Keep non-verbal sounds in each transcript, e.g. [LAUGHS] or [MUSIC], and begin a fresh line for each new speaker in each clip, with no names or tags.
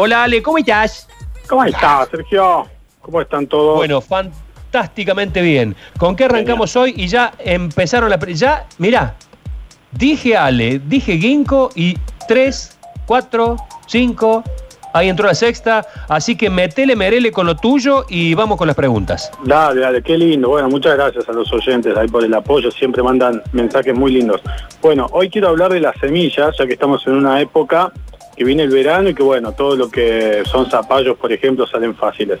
Hola Ale, ¿cómo estás?
¿Cómo estás, Sergio? ¿Cómo están todos?
Bueno, fantásticamente bien. ¿Con qué arrancamos hoy? Y ya empezaron la... Ya, mirá, dije Ale, dije Ginkgo y 3, 4, 5, ahí entró la sexta, así que metele, merele con lo tuyo y vamos con las preguntas.
Dale, dale, qué lindo. Bueno, muchas gracias a los oyentes ahí por el apoyo, siempre mandan mensajes muy lindos. Bueno, hoy quiero hablar de las semillas, ya que estamos en una época que viene el verano y que bueno, todo lo que son zapallos, por ejemplo, salen fáciles.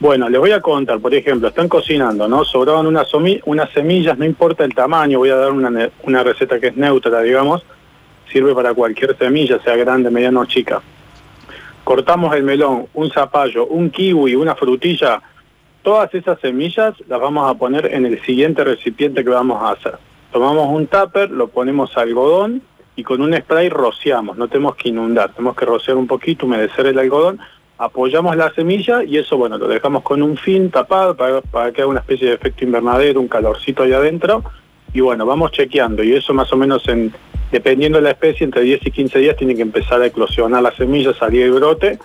Bueno, les voy a contar, por ejemplo, están cocinando, ¿no? Sobraban unas, unas semillas, no importa el tamaño, voy a dar una, una receta que es neutra, digamos, sirve para cualquier semilla, sea grande, mediana o chica. Cortamos el melón, un zapallo, un kiwi, una frutilla, todas esas semillas las vamos a poner en el siguiente recipiente que vamos a hacer. Tomamos un tupper, lo ponemos algodón y con un spray rociamos, no tenemos que inundar, tenemos que rociar un poquito, humedecer el algodón apoyamos la semilla y eso, bueno, lo dejamos con un fin tapado para, que haga una especie de efecto invernadero, un calorcito ahí adentro. Y bueno, vamos chequeando y eso más o menos en, dependiendo de la especie, entre 10 y 15 días tiene que empezar a eclosionar la semilla, salir el brote.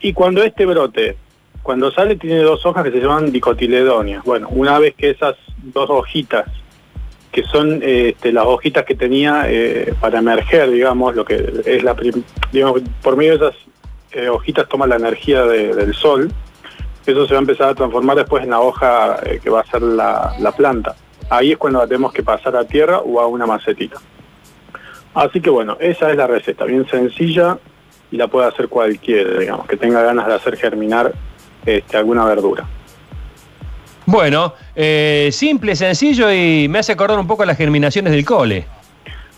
Y cuando este brote, cuando sale, tiene dos hojas que se llaman dicotiledonias. Bueno, una vez que esas dos hojitas, que son este, las hojitas que tenía eh, para emerger, digamos, lo que es la, digamos, por medio de esas eh, hojitas toman la energía del sol, eso se va a empezar a transformar después en la hoja eh, que va a ser la, planta. Ahí es cuando la tenemos que pasar a tierra o a una macetita. Así que bueno, esa es la receta, bien sencilla y la puede hacer cualquiera, digamos, que tenga ganas de hacer germinar este, alguna verdura.
Bueno, eh, simple, sencillo y me hace acordar un poco a las germinaciones del cole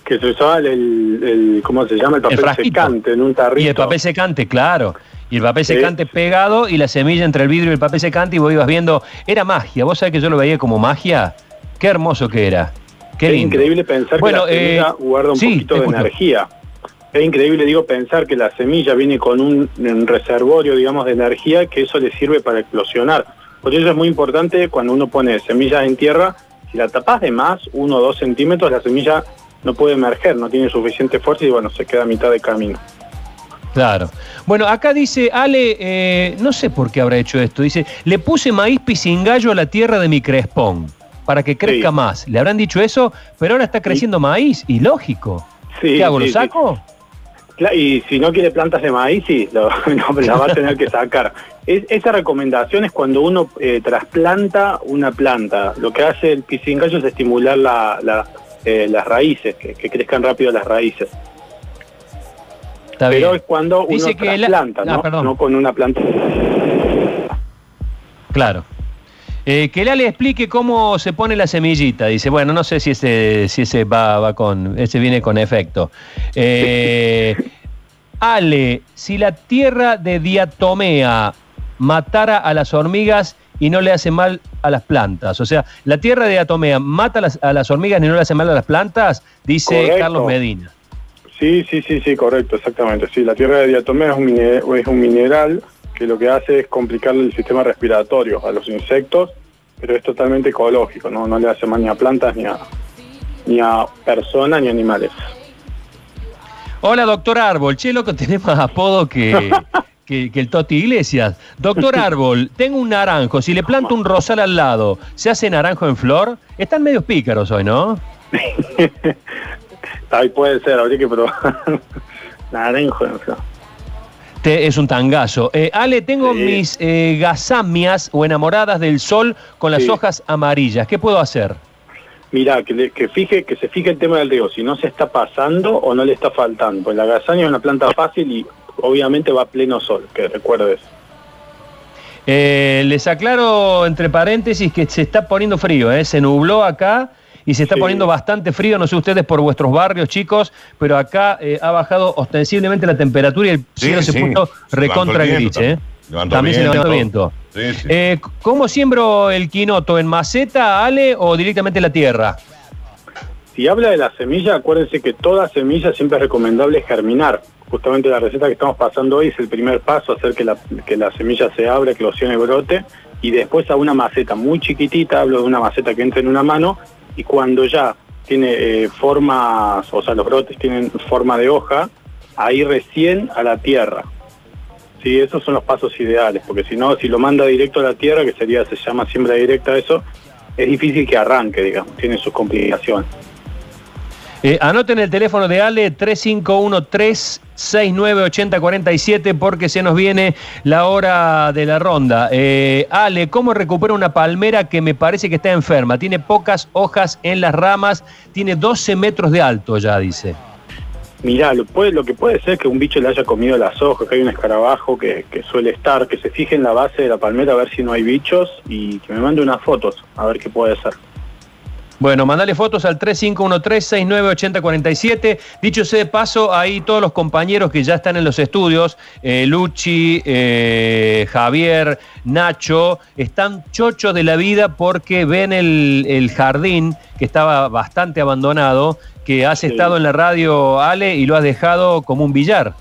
que se usaba el, ¿cómo se llama? El papel secante en un tarrito.
Y el papel secante, claro. Y el papel secante pegado y la semilla entre el vidrio y el papel secante y vos ibas viendo, era magia. Vos sabés que yo lo veía como magia. Qué hermoso que era. Qué
es increíble pensar que la semilla eh, guarda un poquito de energía. Es increíble, digo, pensar que la semilla viene con un, un reservorio, digamos, de energía que eso le sirve para explosionar. Por eso es muy importante cuando uno pone semillas en tierra, si la tapas de más, uno o dos centímetros, la semilla no puede emerger, no tiene suficiente fuerza y bueno, se queda a mitad de camino.
Claro. Bueno, acá dice Ale, eh, no sé por qué habrá hecho esto, dice, le puse maíz pisingallo a la tierra de mi crespón para que crezca más. Le habrán dicho eso, pero ahora está creciendo maíz, y lógico. ¿Qué hago? ¿Lo saco?
Y si no quiere plantas de maíz, sí, lo, [LAUGHS] la va a tener que sacar. esa recomendación es cuando uno eh, trasplanta una planta. Lo que hace el pisingallo es estimular la, eh, las raíces, que, crezcan rápido las raíces. Pero es cuando uno trasplanta, ah, ¿no? con una planta.
Claro. Eh, que le explique cómo se pone la semillita. Dice, bueno, no sé si ese, si ese va, va con, ese viene con efecto. Eh, Ale, si la tierra de diatomea matara a las hormigas y no le hace mal a las plantas. O sea, la tierra de Atomea mata a las, hormigas y no le hace mal a las plantas, dice Carlos Medina.
Sí, sí, sí, sí, correcto, exactamente. Sí, la tierra de diatomea es un, es un mineral que lo que hace es complicar el sistema respiratorio a los insectos, pero es totalmente ecológico, no, no le hace mal ni a plantas ni a, ni a personas ni animales.
Hola, doctor Árbol. Che, loco, tenemos [LAUGHS] apodo que, que, el Toti Iglesias. Doctor [LAUGHS] Árbol, tengo un naranjo. Si le planto un rosal al lado, ¿se hace naranjo en flor? Están medios pícaros hoy, ¿no? [LAUGHS]
Ahí puede ser, habría que probar. naranjo en flor.
Es un tangazo. Eh, Ale, tengo mis eh, gasamias o enamoradas del sol con las hojas amarillas. ¿Qué puedo hacer?
Mira, que, que, fije, que se fije el tema del riego, si no se está pasando o no le está faltando. Pues la gasamia es una planta fácil y obviamente va a pleno sol, que recuerdes.
Eh, les aclaro entre paréntesis que se está poniendo frío, ¿eh? se nubló acá y se está poniendo bastante frío, no sé ustedes por vuestros barrios chicos, pero acá eh, ha bajado ostensiblemente la temperatura y el cielo se puso recontra gris. ¿eh? También se levantó viento. Eh, ¿Cómo siembro el quinoto? ¿En maceta, Ale, o directamente en la tierra?
Si habla de la semilla, acuérdense que toda semilla siempre es recomendable germinar justamente la receta que estamos pasando hoy es el primer paso, hacer que la, que la semilla se abra, que y brote, y después a una maceta muy chiquitita, hablo de una maceta que entre en una mano, y cuando ya tiene eh, formas, o sea, los brotes tienen forma de hoja, ahí recién a la tierra. Sí, esos son los pasos ideales, porque si no, si lo manda directo a la tierra, que sería, se llama siembra directa eso, es difícil que arranque, digamos, tiene sus complicaciones.
Eh, anoten el teléfono de Ale 351-369-8047 porque se nos viene la hora de la ronda. Eh, Ale, ¿cómo recupera una palmera que me parece que está enferma? Tiene pocas hojas en las ramas, tiene 12 metros de alto ya, dice.
Mirá, lo, lo que puede ser que un bicho le haya comido las hojas, que hay un escarabajo que, que, suele estar, que se fije en la base de la palmera a ver si no hay bichos y que me mande unas fotos a ver qué puede ser.
Bueno, mandale fotos al 3513-698047. Dicho sea de paso, ahí todos los compañeros que ya están en los estudios, eh, Luchi, eh, Javier, Nacho, están chochos de la vida porque ven el, el jardín que estaba bastante abandonado, que has sí. estado en la radio, Ale, y lo has dejado como un billar.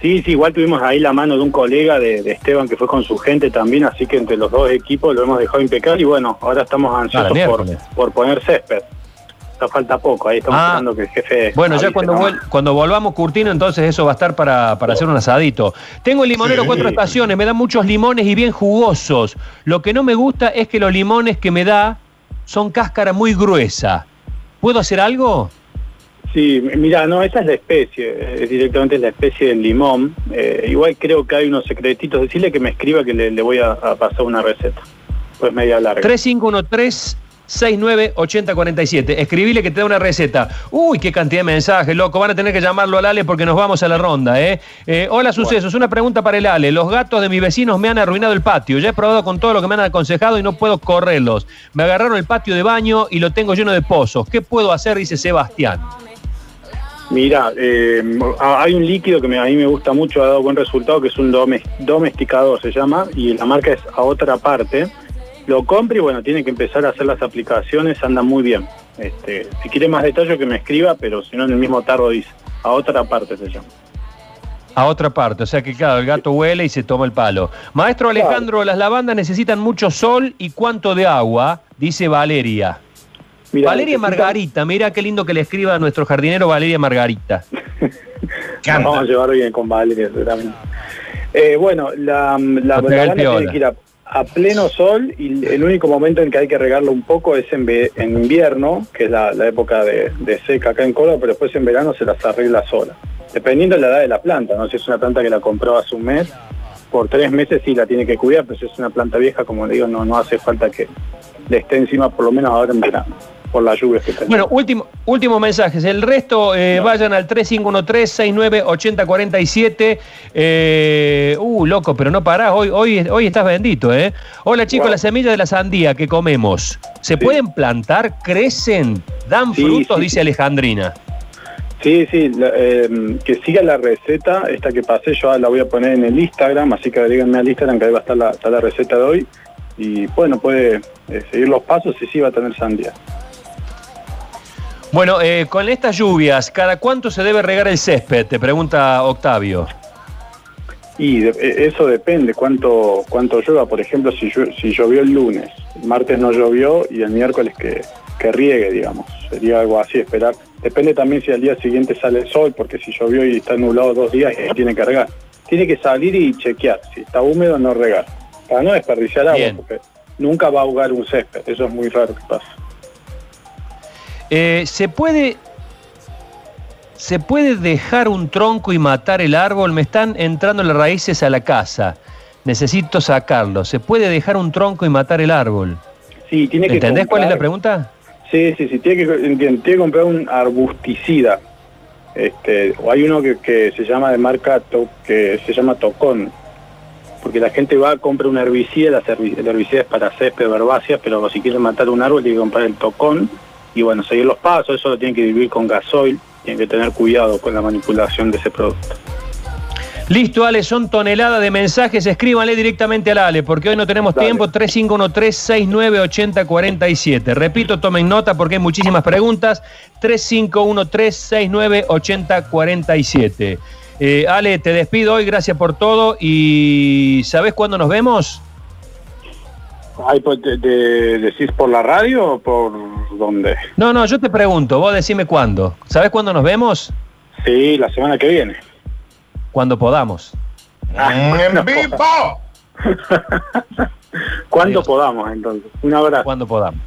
Sí, sí, igual tuvimos ahí la mano de un colega de, de, Esteban que fue con su gente también, así que entre los dos equipos lo hemos dejado impecable y bueno, ahora estamos ansiosos ah, por, por, poner césped. Ya falta poco, ahí estamos ah, esperando que el jefe...
Bueno, ya cuando, vuel cuando volvamos Curtino, entonces eso va a estar para, para hacer un asadito. Tengo el limonero sí. cuatro estaciones, me dan muchos limones y bien jugosos. Lo que no me gusta es que los limones que me da son cáscara muy gruesa. ¿Puedo hacer algo?
Sí, mira, no, esa es la especie, es directamente la especie del limón. Eh, igual creo que hay unos secretitos. Decirle que me escriba que le, le voy a, a, pasar una receta. Pues media larga.
3513 698047. Escribile que te da una receta. Uy, qué cantidad de mensajes, loco. Van a tener que llamarlo al Ale porque nos vamos a la ronda, ¿eh? eh hola, sucesos. Una pregunta para el Ale. Los gatos de mis vecinos me han arruinado el patio. Ya he probado con todo lo que me han aconsejado y no puedo correrlos. Me agarraron el patio de baño y lo tengo lleno de pozos. ¿Qué puedo hacer? Dice Sebastián.
Mira, eh, hay un líquido que me, a mí me gusta mucho, ha dado buen resultado, que es un domesticador, se llama, y la marca es a otra parte. Lo compre y bueno, tiene que empezar a hacer las aplicaciones, anda muy bien. Este, si quiere más detalle que me escriba, pero si no en el mismo tarro dice, a otra parte se llama.
A otra parte, o sea que claro, el gato huele y se toma el palo. Maestro Alejandro, claro. las lavandas necesitan mucho sol y cuánto de agua, dice Valeria. Mirá, Valeria necesita... Margarita, mira qué lindo que le escriba a nuestro jardinero Valeria Margarita. [LAUGHS]
Vamos a llevar bien con Valeria, seguramente. Eh, bueno, la, la, la tiene que ir a, a, pleno sol y el único momento en que hay que regarlo un poco es en, en invierno, que es la, la época de, de, seca acá en Córdoba, pero después en verano se las arregla sola. Dependiendo de la edad de la planta, no si es una planta que la compró hace un mes, por tres meses sí la tiene que cuidar, pero si es una planta vieja, como le digo, no, no hace falta que le esté encima por lo menos ahora en verano por las lluvias que tenemos.
Bueno, último, último mensajes. El resto eh, no. vayan al 3513-698047. Eh, uh, loco, pero no parás. Hoy, hoy, hoy estás bendito, ¿eh? Hola, chicos, wow. las semillas de la sandía que comemos, ¿se sí. pueden plantar? ¿Crecen? ¿Dan sí, frutos? Sí. Dice Alejandrina.
Sí, sí, eh, que siga la receta, esta que pasé, yo la voy a poner en el Instagram, así que agréguenme al Instagram que ahí va a estar la, está la receta de hoy. Y bueno, puede eh, seguir los pasos y sí va a tener sandía.
Bueno, eh, con estas lluvias, ¿cada cuánto se debe regar el césped? Te pregunta Octavio.
Y de, eh, eso depende, cuánto cuánto llueva. Por ejemplo, si, si llovió el lunes, el martes no llovió y el miércoles que, que riegue, digamos. Sería algo así, esperar. Depende también si al día siguiente sale el sol, porque si llovió y está nublado dos días, tiene que regar. Tiene que salir y chequear. Si está húmedo, no regar. Para no desperdiciar agua, porque nunca va a ahogar un césped. Eso es muy raro que pasa.
Eh, ¿Se puede ¿Se puede dejar un tronco y matar el árbol? Me están entrando las raíces a la casa. Necesito sacarlo. ¿Se puede dejar un tronco y matar el árbol?
Sí, tiene que
¿Entendés comprar... cuál es la pregunta?
Sí, sí, sí. Tiene que, tiene que comprar un arbusticida. Este, o hay uno que, que se llama de marca to, que se llama Tocón. Porque la gente va, compra un herbicida, el herbicida es para césped, herbáceas, pero si quieren matar un árbol tiene que comprar el Tocón y bueno, seguir los pasos, eso lo tienen que vivir con gasoil, tienen que tener cuidado con la manipulación de ese producto.
Listo, Ale, son toneladas de mensajes. Escríbanle directamente al Ale, porque hoy no tenemos Dale. tiempo. 3513-698047. Repito, tomen nota porque hay muchísimas preguntas. 3513-698047. Eh, Ale, te despido hoy. Gracias por todo. ¿Y sabes cuándo nos vemos?
Ay, pues, de, de, ¿Decís por la radio o por dónde?
No, no, yo te pregunto, vos decime cuándo. ¿Sabés cuándo nos vemos?
Sí, la semana que viene.
Cuando podamos.
¡En vivo! [LAUGHS]
Cuando podamos, entonces. Un abrazo.
Cuando podamos.